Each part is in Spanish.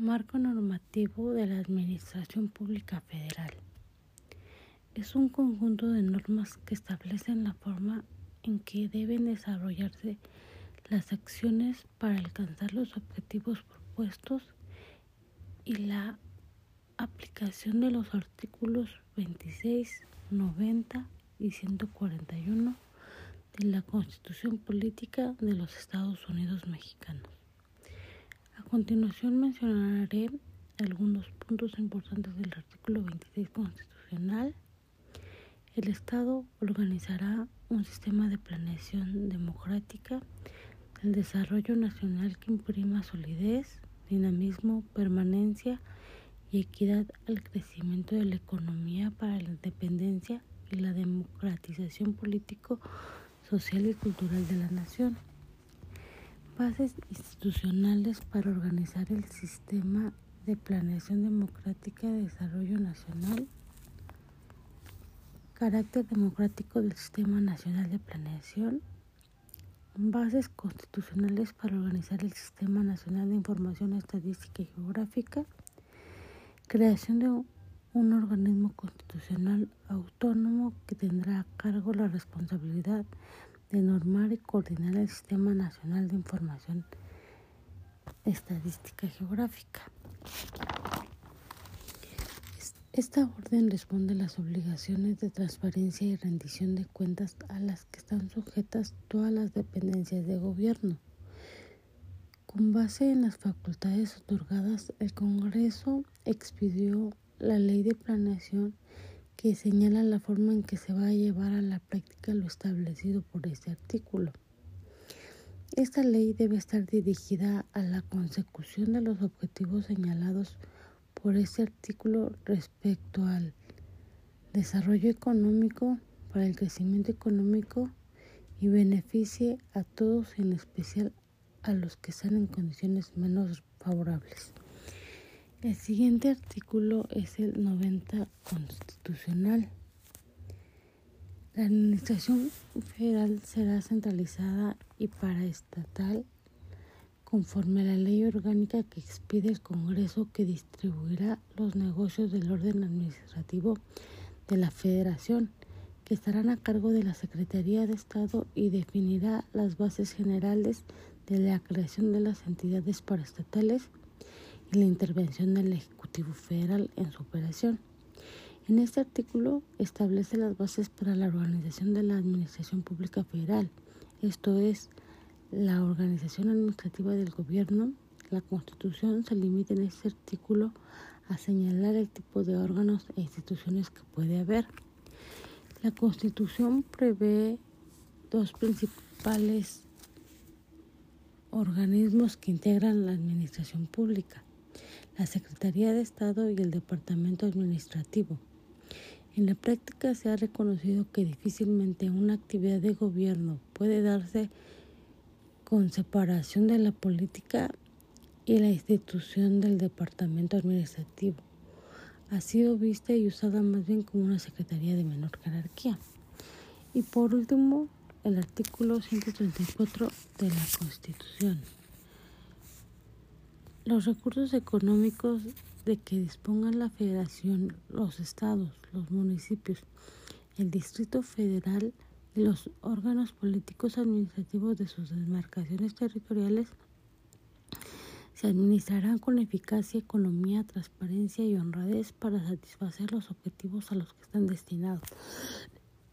Marco normativo de la Administración Pública Federal. Es un conjunto de normas que establecen la forma en que deben desarrollarse las acciones para alcanzar los objetivos propuestos y la aplicación de los artículos 26, 90 y 141 de la Constitución Política de los Estados Unidos Mexicanos. Continuación mencionaré algunos puntos importantes del artículo 26 constitucional. El Estado organizará un sistema de planeación democrática el desarrollo nacional que imprima solidez, dinamismo, permanencia y equidad al crecimiento de la economía para la independencia y la democratización político, social y cultural de la nación. Bases institucionales para organizar el sistema de planeación democrática de desarrollo nacional. Carácter democrático del Sistema Nacional de Planeación bases constitucionales para organizar el Sistema Nacional de Información Estadística y Geográfica, creación de un organismo constitucional autónomo que tendrá a cargo la responsabilidad de normar y coordinar el Sistema Nacional de Información Estadística Geográfica. Esta orden responde a las obligaciones de transparencia y rendición de cuentas a las que están sujetas todas las dependencias de gobierno. Con base en las facultades otorgadas, el Congreso expidió la ley de planeación que señala la forma en que se va a llevar a la práctica lo establecido por este artículo. Esta ley debe estar dirigida a la consecución de los objetivos señalados por este artículo respecto al desarrollo económico, para el crecimiento económico y beneficie a todos, en especial a los que están en condiciones menos favorables. El siguiente artículo es el 90 constitucional. La administración federal será centralizada y paraestatal conforme a la ley orgánica que expide el Congreso que distribuirá los negocios del orden administrativo de la Federación, que estarán a cargo de la Secretaría de Estado y definirá las bases generales de la creación de las entidades paraestatales y la intervención del Ejecutivo Federal en su operación. En este artículo establece las bases para la organización de la Administración Pública Federal, esto es, la organización administrativa del gobierno, la Constitución se limita en este artículo a señalar el tipo de órganos e instituciones que puede haber. La Constitución prevé dos principales organismos que integran la administración pública, la Secretaría de Estado y el Departamento Administrativo. En la práctica se ha reconocido que difícilmente una actividad de gobierno puede darse con separación de la política y la institución del departamento administrativo. Ha sido vista y usada más bien como una secretaría de menor jerarquía. Y por último, el artículo 134 de la Constitución. Los recursos económicos de que dispongan la Federación, los estados, los municipios, el Distrito Federal, los órganos políticos administrativos de sus demarcaciones territoriales se administrarán con eficacia, economía, transparencia y honradez para satisfacer los objetivos a los que están destinados.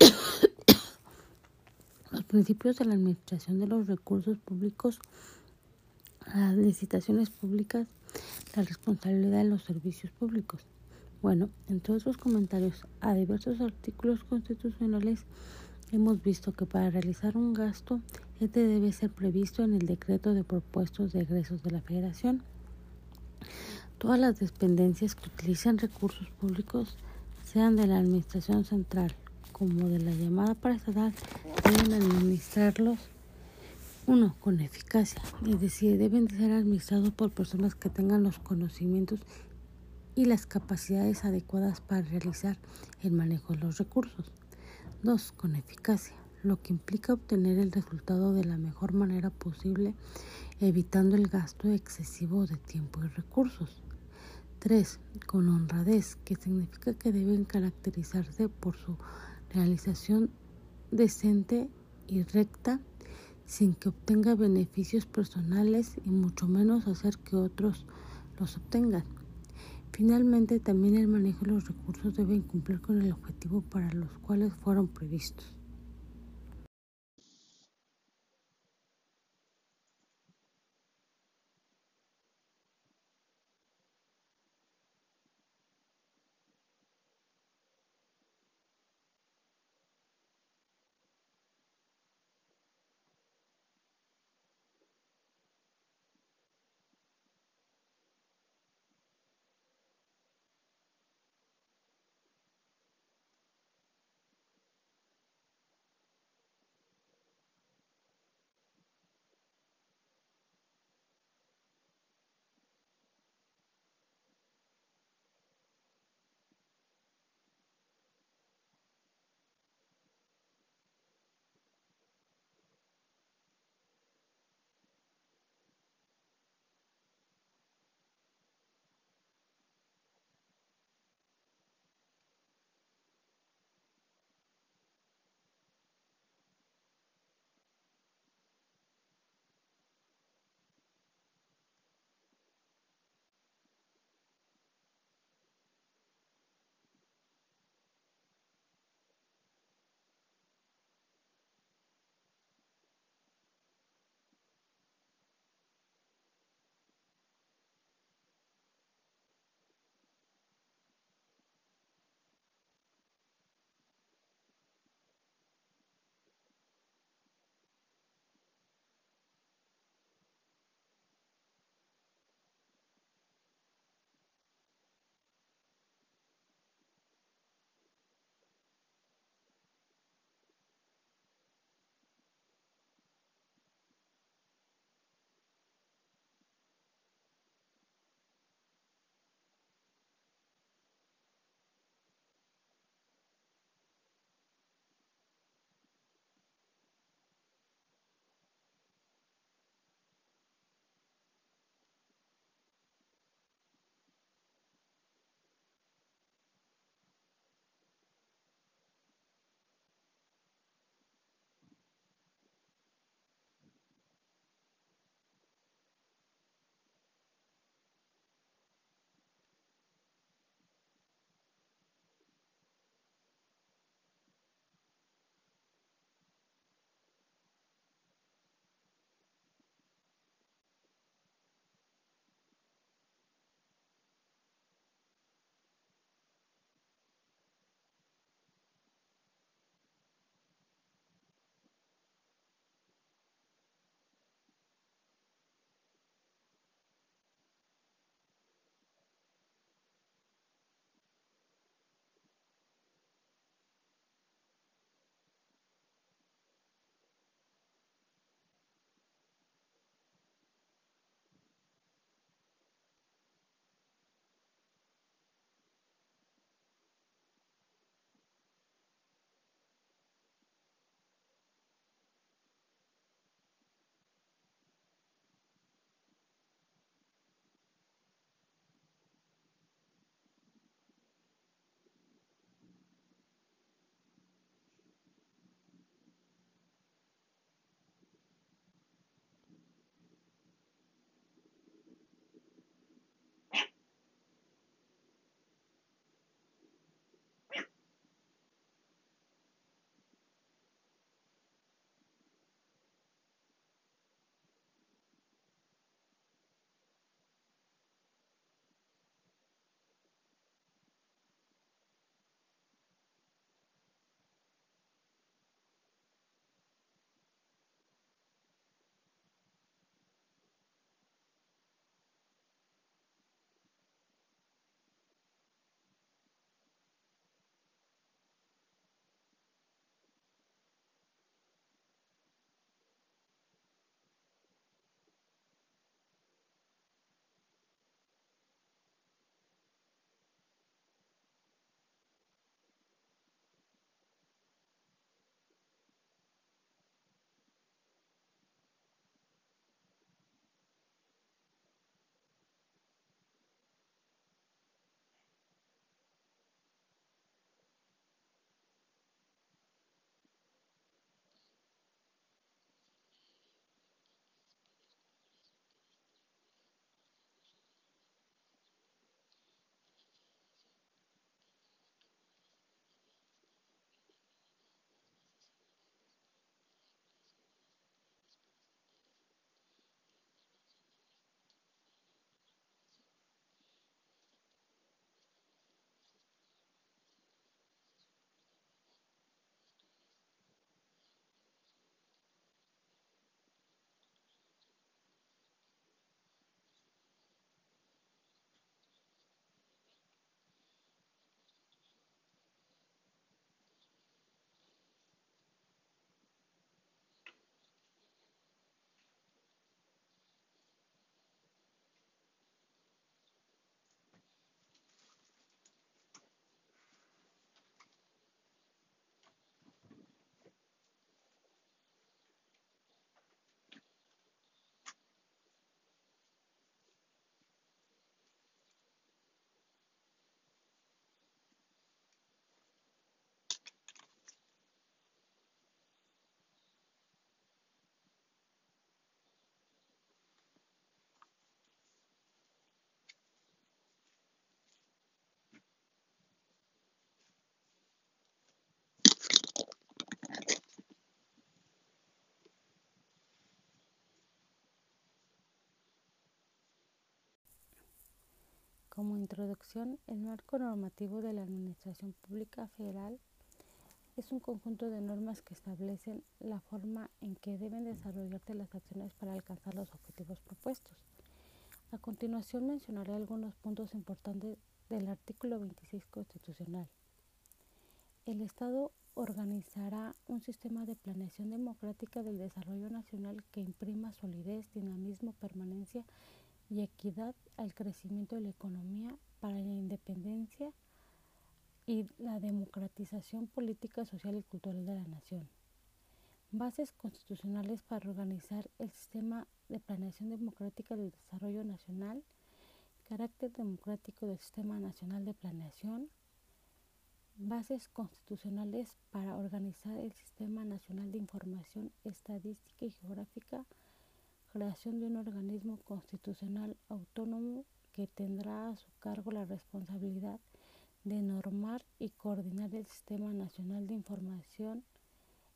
los principios de la administración de los recursos públicos, las licitaciones públicas, la responsabilidad de los servicios públicos. Bueno, entre otros comentarios a diversos artículos constitucionales, Hemos visto que para realizar un gasto, este debe ser previsto en el decreto de propuestos de egresos de la Federación. Todas las dependencias que utilicen recursos públicos, sean de la Administración Central como de la llamada paraestatal, deben administrarlos uno, con eficacia, es decir, deben ser administrados por personas que tengan los conocimientos y las capacidades adecuadas para realizar el manejo de los recursos. 2. Con eficacia. lo que implica obtener el resultado de la mejor manera posible, evitando el gasto excesivo de tiempo y recursos. 3. Con honradez, que significa que deben caracterizarse por su realización decente y recta, sin que obtenga beneficios personales y mucho menos hacer que otros los obtengan. Finalmente, también el manejo de los recursos deben cumplir con el objetivo para los cuales fueron previstos. Como introducción, el marco normativo de la Administración Pública Federal es un conjunto de normas que establecen la forma en que deben desarrollarse las acciones para alcanzar los objetivos propuestos. A continuación mencionaré algunos puntos importantes del artículo 26 constitucional. El Estado organizará un sistema de planeación democrática del desarrollo nacional que imprima solidez, dinamismo, permanencia y equidad al crecimiento de la economía para la independencia y la democratización política, social y cultural de la nación. Bases constitucionales para organizar el sistema de planeación democrática del desarrollo nacional, carácter democrático del sistema nacional de planeación, bases constitucionales para organizar el sistema nacional de información estadística y geográfica, creación de un organismo constitucional autónomo que tendrá a su cargo la responsabilidad de normar y coordinar el Sistema Nacional de Información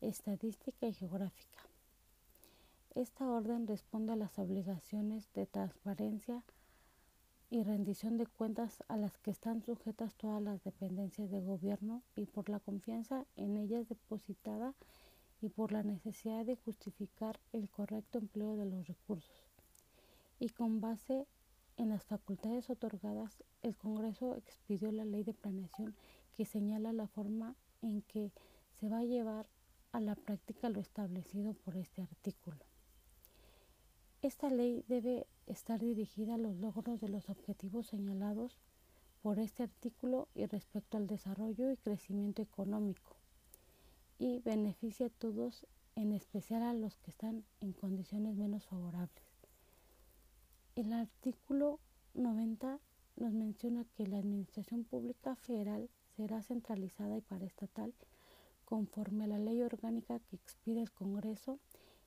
Estadística y Geográfica. Esta orden responde a las obligaciones de transparencia y rendición de cuentas a las que están sujetas todas las dependencias de gobierno y por la confianza en ellas depositada y por la necesidad de justificar el correcto empleo de los recursos. Y con base en las facultades otorgadas, el Congreso expidió la ley de planeación que señala la forma en que se va a llevar a la práctica lo establecido por este artículo. Esta ley debe estar dirigida a los logros de los objetivos señalados por este artículo y respecto al desarrollo y crecimiento económico y beneficia a todos, en especial a los que están en condiciones menos favorables. El artículo 90 nos menciona que la Administración Pública Federal será centralizada y paraestatal conforme a la ley orgánica que expide el Congreso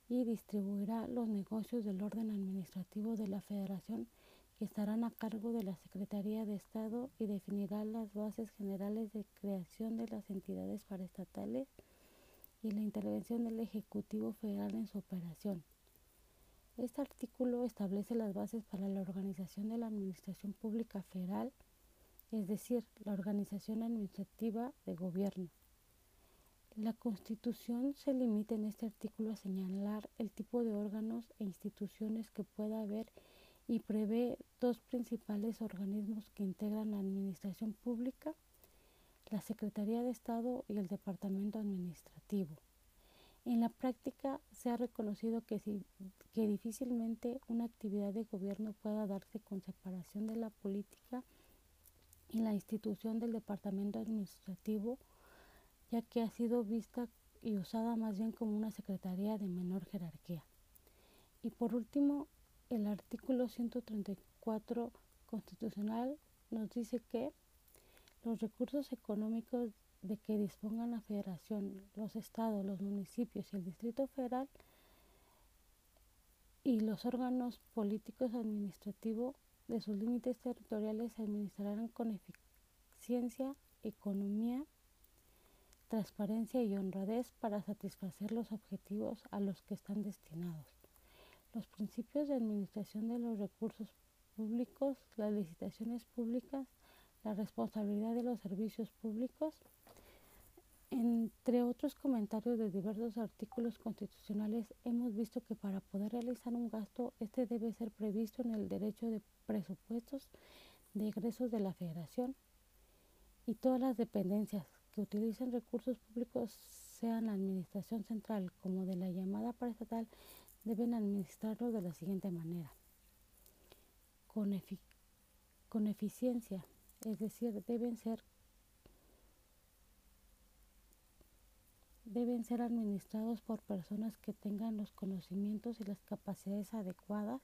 y distribuirá los negocios del orden administrativo de la Federación que estarán a cargo de la Secretaría de Estado y definirá las bases generales de creación de las entidades paraestatales y la intervención del Ejecutivo Federal en su operación. Este artículo establece las bases para la organización de la Administración Pública Federal, es decir, la organización administrativa de gobierno. La Constitución se limita en este artículo a señalar el tipo de órganos e instituciones que pueda haber y prevé dos principales organismos que integran la Administración Pública, la Secretaría de Estado y el Departamento Administrativo. En la práctica se ha reconocido que, que difícilmente una actividad de gobierno pueda darse con separación de la política y la institución del departamento administrativo, ya que ha sido vista y usada más bien como una secretaría de menor jerarquía. Y por último, el artículo 134 constitucional nos dice que los recursos económicos de que dispongan la federación, los estados, los municipios y el distrito federal y los órganos políticos administrativos de sus límites territoriales se administrarán con eficiencia, economía, transparencia y honradez para satisfacer los objetivos a los que están destinados. Los principios de administración de los recursos públicos, las licitaciones públicas, la responsabilidad de los servicios públicos, entre otros comentarios de diversos artículos constitucionales, hemos visto que para poder realizar un gasto, este debe ser previsto en el derecho de presupuestos de egresos de la Federación y todas las dependencias que utilicen recursos públicos, sean la Administración Central como de la llamada paraestatal, deben administrarlo de la siguiente manera. Con, con eficiencia, es decir, deben ser deben ser administrados por personas que tengan los conocimientos y las capacidades adecuadas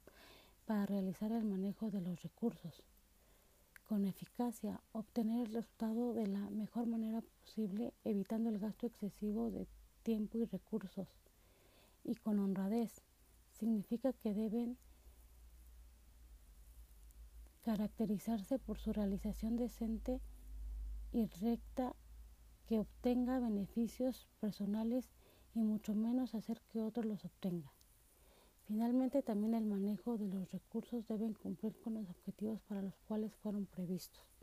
para realizar el manejo de los recursos. Con eficacia, obtener el resultado de la mejor manera posible, evitando el gasto excesivo de tiempo y recursos. Y con honradez, significa que deben caracterizarse por su realización decente y recta que obtenga beneficios personales y mucho menos hacer que otros los obtengan. Finalmente, también el manejo de los recursos deben cumplir con los objetivos para los cuales fueron previstos.